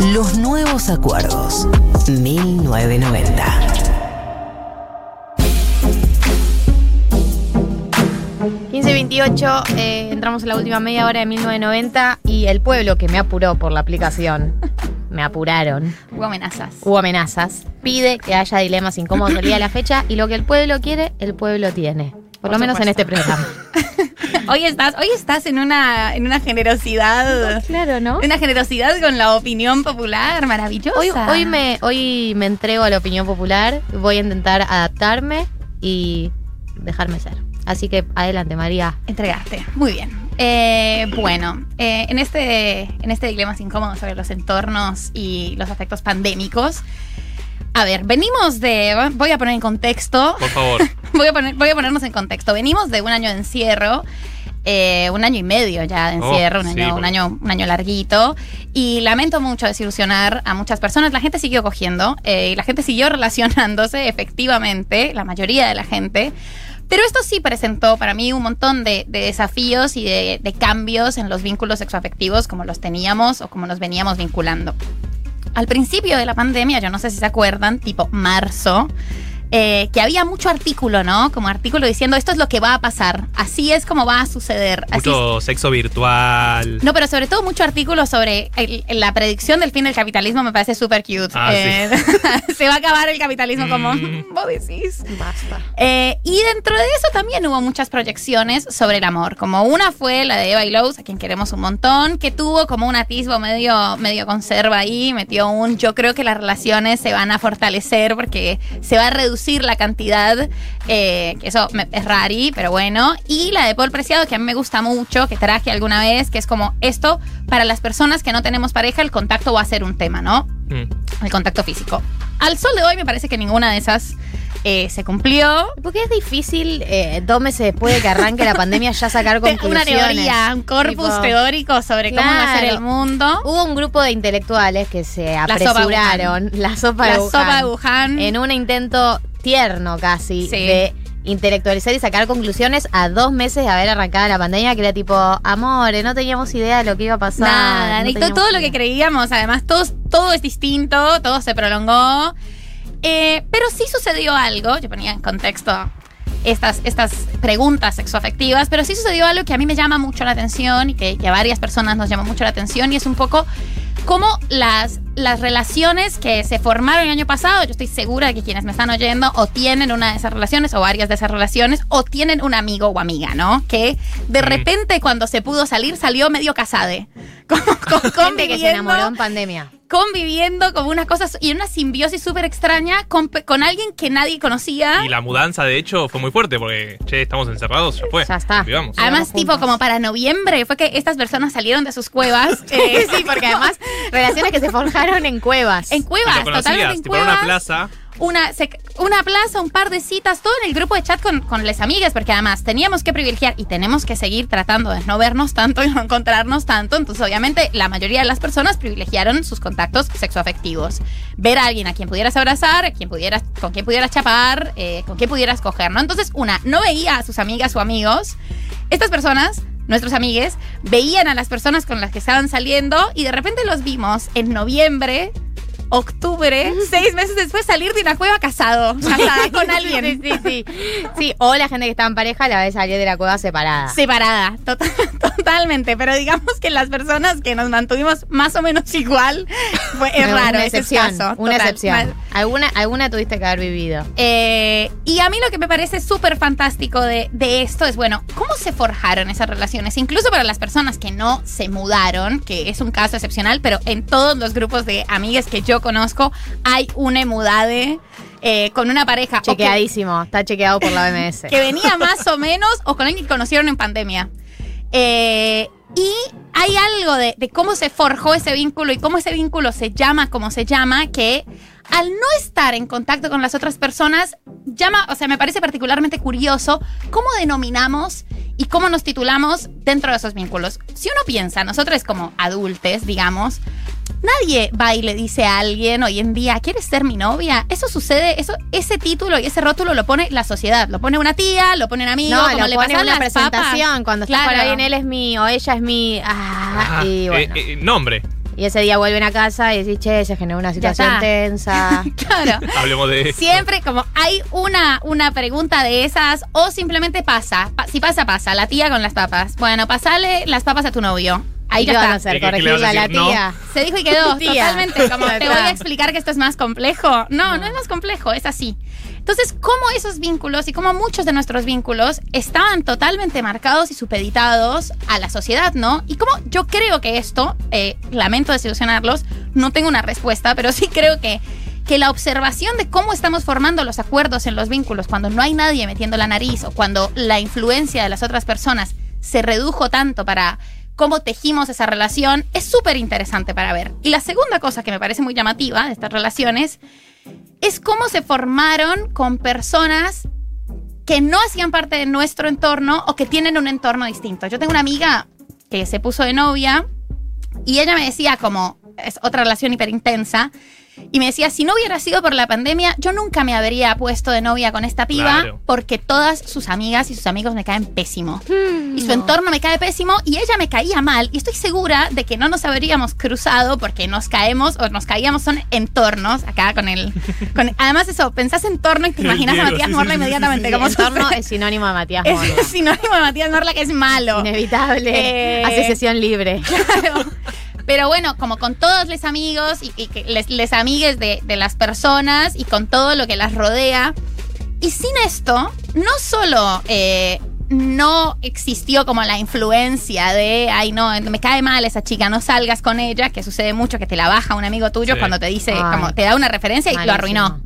Los nuevos acuerdos. 1990. eh, entramos en la última media hora de 1990 y el pueblo que me apuró por la aplicación, me apuraron, Hubo amenazas. hubo amenazas, pide que haya dilemas incómodos el día de la fecha y lo que el pueblo quiere, el pueblo tiene. Por, Por lo menos en este programa. Hoy estás, hoy estás en una, en una generosidad. Claro, ¿no? Una generosidad con la opinión popular maravillosa. Hoy, hoy, me, hoy me entrego a la opinión popular, voy a intentar adaptarme y dejarme ser. Así que adelante, María. Entregaste. Muy bien. Eh, bueno, eh, en, este, en este Dilemas Incómodos sobre los entornos y los efectos pandémicos. A ver, venimos de. Voy a poner en contexto. Por favor. Voy a, poner, voy a ponernos en contexto. Venimos de un año de encierro. eh, un año y medio ya de Oh, encierro, un, sí, año, un, año, un año larguito. Y lamento mucho desilusionar a muchas personas. La gente siguió cogiendo eh, y la gente siguió relacionándose, efectivamente, la mayoría de la gente. Pero esto sí presentó para mí un montón de, de desafíos y de, de cambios en los vínculos sexoafectivos como los teníamos o como nos veníamos vinculando. Al principio de la pandemia, yo no sé si se acuerdan, tipo marzo, eh, que había mucho artículo, ¿no? Como artículo diciendo esto es lo que va a pasar, así es como va a suceder. Así es- Mucho sexo virtual. no, pero sobre todo mucho artículo sobre el- la predicción del fin del capitalismo me parece súper cute. Ah, Eh, se va a acabar el capitalismo como Mm. vos decís. Basta. Eh, y dentro de eso también hubo muchas proyecciones sobre el amor. Como una fue la de Eva Lowe's, a quien queremos un montón, que tuvo como un atisbo medio, medio conserva ahí, metió un yo creo que las relaciones se van a fortalecer porque se va a reducir la cantidad, eh, que eso me- es rari, pero bueno. Y la de Paul Preciado, que a mí me gusta mucho, que traje alguna vez, que es como esto, para las personas que no tenemos pareja, el contacto va a ser un tema, ¿no? Mm. El contacto físico. Al sol de hoy me parece que ninguna de esas eh, se cumplió. Porque es difícil, eh, dos meses después de que arranque la pandemia, ya sacar conclusiones. Una teoría, un corpus Tipo, teórico sobre cómo va a ser el mundo. Hubo un grupo de intelectuales que se sopa apresuraron, la sopa, La de, Wuhan, sopa de Wuhan. en un intento tierno casi Sí. de intelectualizar y sacar conclusiones a dos meses de haber arrancado la pandemia, que era tipo, amores, no teníamos idea de lo que iba a pasar. Nada, no todo lo idea". que creíamos, además, todo, todo es distinto, todo se prolongó. Eh, pero sí sucedió algo, yo ponía en contexto estas, estas preguntas sexoafectivas, pero sí sucedió algo que a mí me llama mucho la atención y que, que a varias personas nos llama mucho la atención y es un poco cómo las, las relaciones que se formaron el año pasado, yo estoy segura de que quienes me están oyendo o tienen una de esas relaciones o varias de esas relaciones o tienen un amigo o amiga, ¿no? Que de repente cuando se pudo salir salió medio casade. Como, con- Gente que se enamoró en pandemia. Conviviendo como una cosa y una simbiosis súper extraña con, pe- con alguien que nadie conocía. Y la mudanza, de hecho, fue muy fuerte porque, che, estamos encerrados, ya fue. Ya está. Vivamos. Además, tipo, juntos. como para noviembre, fue que estas personas salieron de sus cuevas. eh, sí, porque además, relaciones que se forjaron en cuevas. en Y cuevas, lo conocías, totalmente en tipo en una plaza. Una, una plaza, un par de citas, todo en el grupo de chat con, con las amigas, porque además teníamos que privilegiar y tenemos que seguir tratando de no vernos tanto y no encontrarnos tanto. Entonces, obviamente, la mayoría de las personas privilegiaron sus contactos sexoafectivos. Ver a alguien a quien pudieras abrazar, quien pudieras, con quien pudieras chapar, eh, con quien pudieras coger, ¿no? Entonces, una, no veía a sus amigas o amigos. Estas personas, nuestros amigues, veían a las personas con las que estaban saliendo y de repente los vimos en noviembre octubre, seis meses después, salir de una cueva casado, casada con alguien. Sí, sí, sí. Sí, o la gente que está en pareja la ve salir de la cueva separada. Separada, total- totalmente. Pero digamos que las personas que nos mantuvimos más o menos igual, fue, es Una raro, ese excepción. caso. una total. excepción. Alguna, alguna tuviste que haber vivido. Eh, y a mí lo que me parece súper fantástico de, de esto es, bueno, ¿cómo se forjaron esas relaciones? Incluso para las personas que no se mudaron, que es un caso excepcional, pero en todos los grupos de amigas que yo conozco hay una mudade eh, con una pareja. que- Chequeadísimo, está chequeado por la BMS. que venía más o menos o con alguien que conocieron en pandemia. Eh, y hay algo de, de cómo se forjó ese vínculo y cómo ese vínculo se llama como se llama, que al no estar en contacto con las otras personas, llama, o sea, me parece particularmente curioso cómo denominamos y cómo nos titulamos dentro de esos vínculos. Si uno piensa, nosotros como adultos, digamos, nadie va y le dice a alguien hoy en día, ¿quieres ser mi novia? Eso sucede, eso, ese título y ese rótulo lo pone la sociedad, lo pone una tía, lo pone un amigo, No, como lo le pone pasan una papas. presentación. Cuando está Claro. con alguien, él es mi o ella es mi. Ah, Ah, y eh, eh, nombre. Y ese día vuelven a casa y decís, che, se generó una situación tensa. Claro. Hablemos de. Siempre como hay una, una pregunta de esas o simplemente pasa. Pa- si pasa, pasa. La tía con las papas. Bueno, pasale las papas a tu novio. Ahí ¿Y qué ya van a está. hacer? ¿Y qué- qué le vas ¿Corregirla a la? No. tía? Se dijo y quedó. Tía. Totalmente. Como te voy a explicar que esto es más complejo. No, no es más complejo, es así. Entonces, cómo esos vínculos y cómo muchos de nuestros vínculos estaban totalmente marcados y supeditados a la sociedad, ¿no? Y cómo yo creo que esto, eh, lamento desilusionarlos, no tengo una respuesta, pero sí creo que, que la observación de cómo estamos formando los acuerdos en los vínculos cuando no hay nadie metiendo la nariz o cuando la influencia de las otras personas se redujo tanto para cómo tejimos esa relación es súper interesante para ver. Y la segunda cosa que me parece muy llamativa de estas relaciones es cómo se formaron con personas que no hacían parte de nuestro entorno o que tienen un entorno distinto. Yo tengo una amiga que se puso de novia y ella me decía como, es otra relación hiper intensa, y me decía, si no hubiera sido por la pandemia, yo nunca me habría puesto de novia con esta piba Claro. porque todas sus amigas y sus amigos me caen pésimo. Y su entorno me cae pésimo y ella me caía mal. Y estoy segura de que no nos habríamos cruzado porque nos caemos o nos caíamos son entornos acá con el... Con, además eso, pensás entorno y te imaginas a Matías Morla inmediatamente como entorno es sinónimo de Matías Es Morla. sinónimo de Matías Morla que es malo. Inevitable. Eh, Asociación libre. Claro. Pero bueno, como con todos los amigos y, y que les, les amigues de, de las personas y con todo lo que las rodea. Y sin esto, no solo eh, no existió como la influencia de, ay no, me cae mal esa chica, no salgas con ella, que sucede mucho que te la baja un amigo tuyo Sí. cuando te dice, Ay. como te da una referencia y lo arruinó.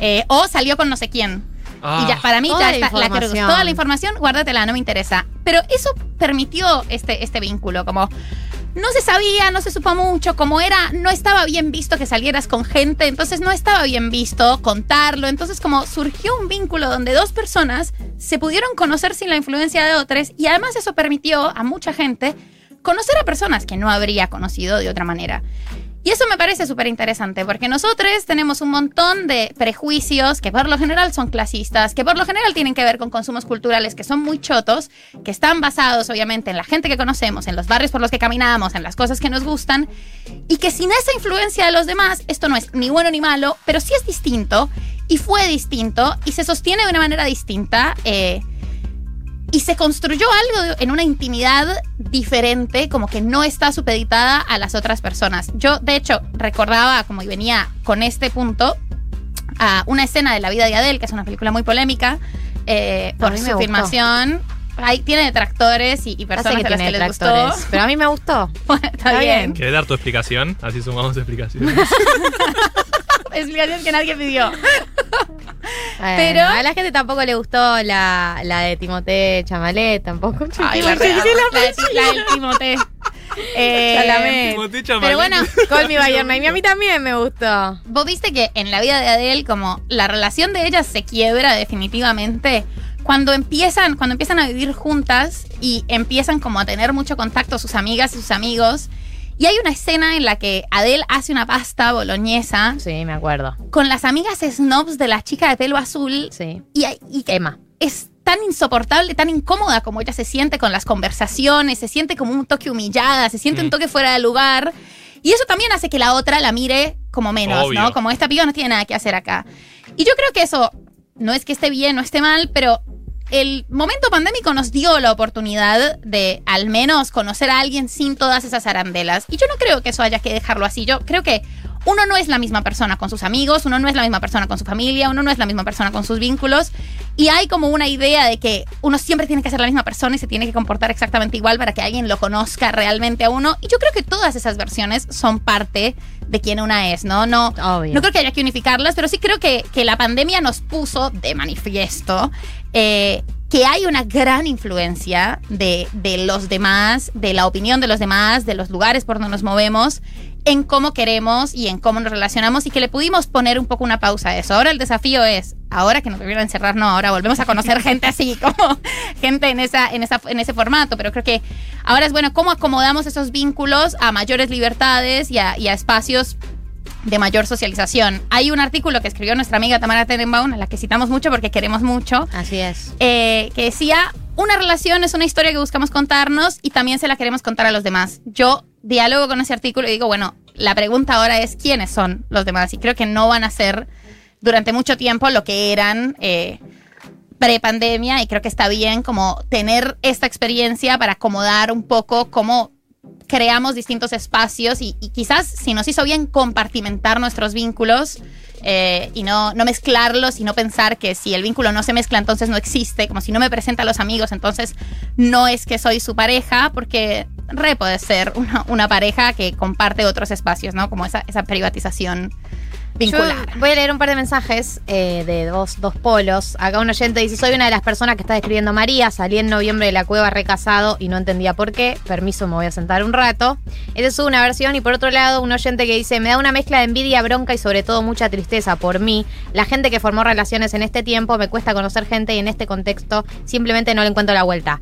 Eh, o salió con no sé quién. Ah, Y ya, para mí Toda ya la está la. Toda la información, guárdatela, no me interesa. Pero eso permitió este, este vínculo, como no se sabía, no se supo mucho, como era, no estaba bien visto que salieras con gente, entonces no estaba bien visto contarlo, entonces como surgió un vínculo donde dos personas se pudieron conocer sin la influencia de otras y además eso permitió a mucha gente conocer a personas que no habría conocido de otra manera. Y eso me parece súper interesante, porque nosotros tenemos un montón de prejuicios que por lo general son clasistas, que por lo general tienen que ver con consumos culturales que son muy chotos, que están basados obviamente en la gente que conocemos, en los barrios por los que caminamos, en las cosas que nos gustan, y que sin esa influencia de los demás, esto no es ni bueno ni malo, pero sí es distinto, y fue distinto, y se sostiene de una manera distinta. eh, y se construyó algo de- en una intimidad diferente, como que no está supeditada a las otras personas. Yo, de hecho, recordaba, como venía con este punto, a una escena de La vida de Adele, que es una película muy polémica, eh, por su gustó. filmación. Ahí tiene detractores y, y personas que a las tiene que les gustó. detractores, pero a mí me gustó. Bueno, está, Está bien. bien. ¿Querés dar tu explicación? Así sumamos explicaciones. Explicación que nadie pidió. Pero Pero- a la gente tampoco le gustó la, la de Timothée Chamalet, tampoco. Ay, la, del Timote. Eh, Chalamet. pero bueno, Call Me By Your Name. Y a mí también me gustó. Vos viste que en la vida de Adele, como la relación de ellas se quiebra definitivamente cuando empiezan, cuando empiezan a vivir juntas y empiezan como a tener mucho contacto sus amigas y sus amigos. Y hay una escena en la que Adele hace una pasta boloñesa Sí, me acuerdo. con las amigas snobs de la chica de pelo azul Sí. y, y Emma. es tan insoportable, tan incómoda como ella se siente con las conversaciones, se siente como un toque humillada, se siente Mm. un toque fuera de lugar. Y eso también hace que la otra la mire como menos, Obvio. ¿no? Como esta piba no tiene nada que hacer acá. Y yo creo que eso no es que esté bien o esté mal, pero el momento pandémico nos dio la oportunidad de al menos conocer a alguien sin todas esas arandelas. Y yo no creo que eso haya que dejarlo así. Yo creo que uno no es la misma persona con sus amigos, uno no es la misma persona con su familia, uno no es la misma persona con sus vínculos. Y hay como una idea de que uno siempre tiene que ser la misma persona y se tiene que comportar exactamente igual para que alguien lo conozca realmente a uno. Y yo creo que todas esas versiones son parte de quien una es, ¿no? No, Obvio. no creo que haya que unificarlas, pero sí creo que, que la pandemia nos puso de manifiesto eh, que hay una gran influencia de, de los demás, de la opinión de los demás, de los lugares por donde nos movemos, en cómo queremos y en cómo nos relacionamos y que le pudimos poner un poco una pausa a eso. Ahora el desafío es, ahora que nos volvieron a encerrar, no, ahora volvemos a conocer gente así, como gente en, esa, en, esa, en ese formato, pero creo que ahora es bueno cómo acomodamos esos vínculos a mayores libertades y a, y a espacios de mayor socialización. Hay un artículo que escribió nuestra amiga Tamara Tenenbaum, a la que citamos mucho porque queremos mucho, Así es. eh, que decía, una relación es una historia que buscamos contarnos y también se la queremos contar a los demás. Yo diálogo con ese artículo y digo, bueno, la pregunta ahora es quiénes son los demás. Y creo que no van a ser durante mucho tiempo lo que eran eh, pre-pandemia y creo que está bien como tener esta experiencia para acomodar un poco cómo creamos distintos espacios y, quizás si nos hizo bien compartimentar nuestros vínculos eh, y no, no mezclarlos y no pensar que si el vínculo no se mezcla entonces no existe, como si no me presenta a los amigos entonces no es que soy su pareja, porque re puede ser una, una pareja que comparte otros espacios, ¿no? Como esa, esa privatización voy a leer un par de mensajes eh, de dos, dos polos. Acá un oyente dice: Soy una de las personas que está describiendo María. Salí en noviembre de la cueva recasado y no entendía por qué. Permiso, me voy a sentar un rato. Esa es una versión. Y por otro lado, un oyente que dice: Me da una mezcla de envidia, bronca y sobre todo mucha tristeza por mí. La gente que formó relaciones en este tiempo, me cuesta conocer gente y en este contexto simplemente no le encuentro la vuelta.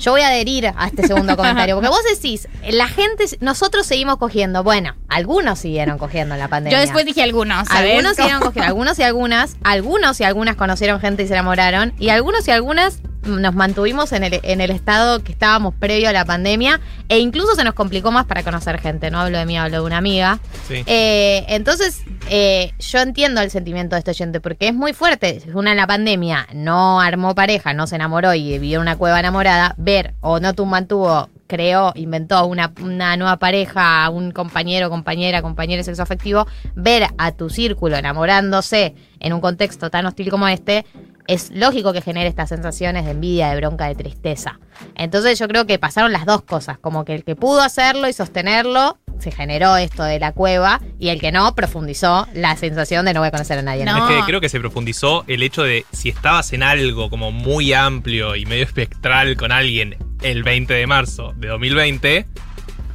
Yo voy a adherir a este segundo comentario, porque vos decís, la gente, nosotros seguimos cogiendo. Bueno, algunos siguieron cogiendo en la pandemia. Yo después dije algunos, ¿sabes? Algunos siguieron cogiendo, algunos y algunas, algunos y algunas conocieron gente y se enamoraron, y algunos y algunas nos mantuvimos en el, en el estado que estábamos previo a la pandemia, e incluso se nos complicó más para conocer gente. No hablo de mí, hablo de una amiga. Sí. Eh, entonces, eh, yo entiendo el sentimiento de este oyente porque es muy fuerte. Una en la pandemia no armó pareja, no se enamoró y vivió en una cueva enamorada, ver o no tu mantuvo, creó, inventó una, una nueva pareja, un compañero, compañera, compañero sexo afectivo, ver a tu círculo enamorándose en un contexto tan hostil como este, es lógico que genere estas sensaciones de envidia, de bronca, de tristeza. Entonces yo creo que pasaron las dos cosas, como que el que pudo hacerlo y sostenerlo, se generó esto de la cueva, y el que no, profundizó la sensación de no voy a conocer a nadie. No. Es que creo que se profundizó el hecho de si estabas en algo como muy amplio y medio espectral con alguien el 20 de marzo de 2020,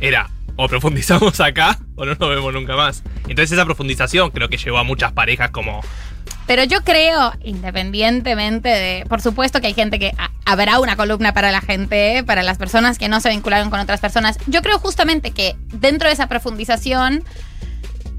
era o profundizamos acá o no nos vemos nunca más. Entonces esa profundización creo que llevó a muchas parejas como Pero yo creo, independientemente de. Por supuesto que hay gente que. ha- habrá una columna para la gente, para las personas que no se vincularon con otras personas. Yo creo justamente que dentro de esa profundización.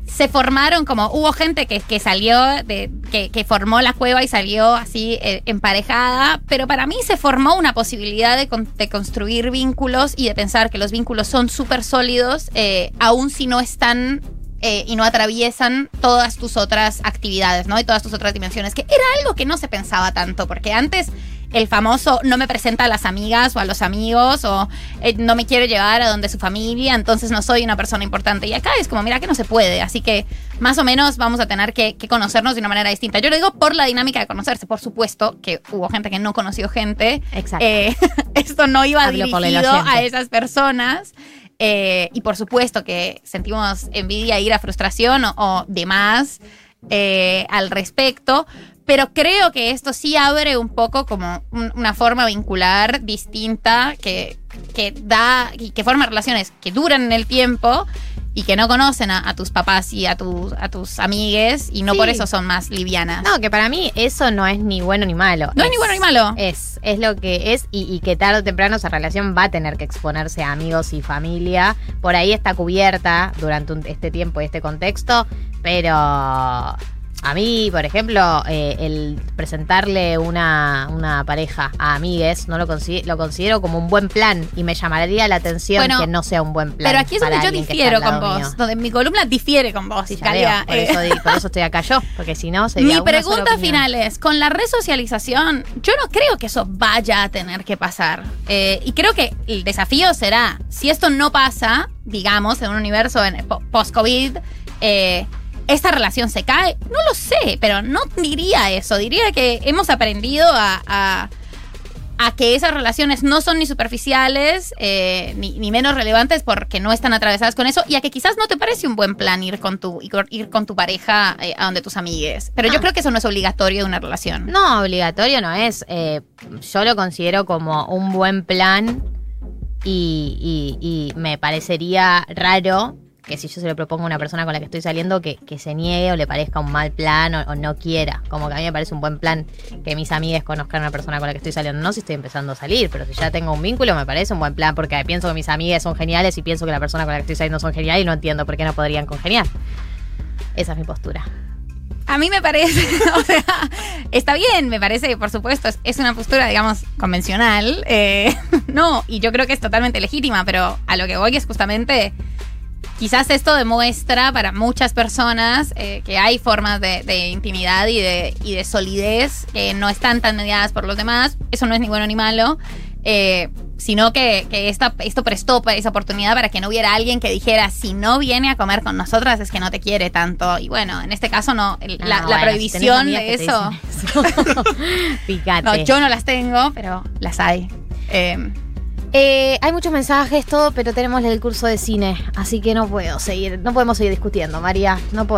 Se formaron como. Hubo gente que, que salió, de, que, que formó la cueva y salió así eh, emparejada. Pero para mí se formó una posibilidad de, con- de construir vínculos y de pensar que los vínculos son súper sólidos, eh, aun si no están eh, y no atraviesan todas tus otras actividades, ¿no? Y todas tus otras dimensiones, que era algo que no se pensaba tanto, porque antes el famoso no me presenta a las amigas o a los amigos o eh, no me quiere llevar a donde su familia, entonces no soy una persona importante. Y acá es como, mira que no se puede, así que más o menos vamos a tener que, que conocernos de una manera distinta. Yo lo digo por la dinámica de conocerse, por supuesto que hubo gente que no conoció gente. Exacto. Eh, esto no iba Hablo dirigido a esas personas. Eh, y por supuesto que sentimos envidia, ira, frustración o, demás eh, al respecto. Pero creo que esto sí abre un poco como un- una forma vincular distinta que, que da y que forma relaciones que duran en el tiempo y que no conocen a, a tus papás y a, tus a tus amigues y no Sí. por eso son más livianas. No, que para mí eso no es ni bueno ni malo. No es ni bueno ni malo. Es, es lo que es y, y que tarde o temprano esa relación va a tener que exponerse a amigos y familia. Por ahí está cubierta durante un- este tiempo y este contexto, pero a mí, por ejemplo, eh, el presentarle una, una pareja a amigues no lo, consi- lo considero como un buen plan y me llamaría la atención Bueno, que no sea un buen plan. Pero aquí es donde yo difiero con vos, mío. donde mi columna difiere con vos. Sí, por, eso, di- por eso estoy acá yo, porque si no sería Mi pregunta final es, con la resocialización, yo no creo que eso vaya a tener que pasar. Eh, y creo que el desafío será, si esto no pasa, digamos, en un universo post-COVID, eh, ¿esta relación se cae? No lo sé, pero no diría eso. Diría que hemos aprendido a... a- a que esas relaciones no son ni superficiales eh, ni, ni menos relevantes porque no están atravesadas con eso y a que quizás no te parece un buen plan ir con tu, ir, con tu pareja eh, a donde tus amigues. Pero yo Ah. creo que eso no es obligatorio de una relación. No, obligatorio no es. Eh, yo lo considero como un buen plan y, y- y me parecería raro que si yo se lo propongo a una persona con la que estoy saliendo que, que se niegue o le parezca un mal plan o, no quiera. Como que a mí me parece un buen plan que mis amigas conozcan a una persona con la que estoy saliendo. No si estoy empezando a salir, pero si ya tengo un vínculo me parece un buen plan porque pienso que mis amigas son geniales y pienso que la persona con la que estoy saliendo son geniales y no entiendo por qué no podrían congeniar. Esa es mi postura. A mí me parece, o sea, está bien, me parece que por supuesto es, es una postura, digamos, convencional. eh, no, y yo creo que es totalmente legítima, pero a lo que voy es justamente, quizás esto demuestra para muchas personas eh, que hay formas de, de intimidad y de, y de solidez que no están tan mediadas por los demás. Eso no es ni bueno ni malo. eh, sino que, que esta, esto prestó esa oportunidad para que no hubiera alguien que dijera, si no viene a comer con nosotras es que no te quiere tanto. Y bueno, en este caso no, el- la, Ah, la bueno, prohibición de eso. No, yo no las tengo, pero las hay. Eh, Eh, hay muchos mensajes, todo, pero tenemos el curso de cine, así que no puedo seguir, no podemos seguir discutiendo, María, no podemos.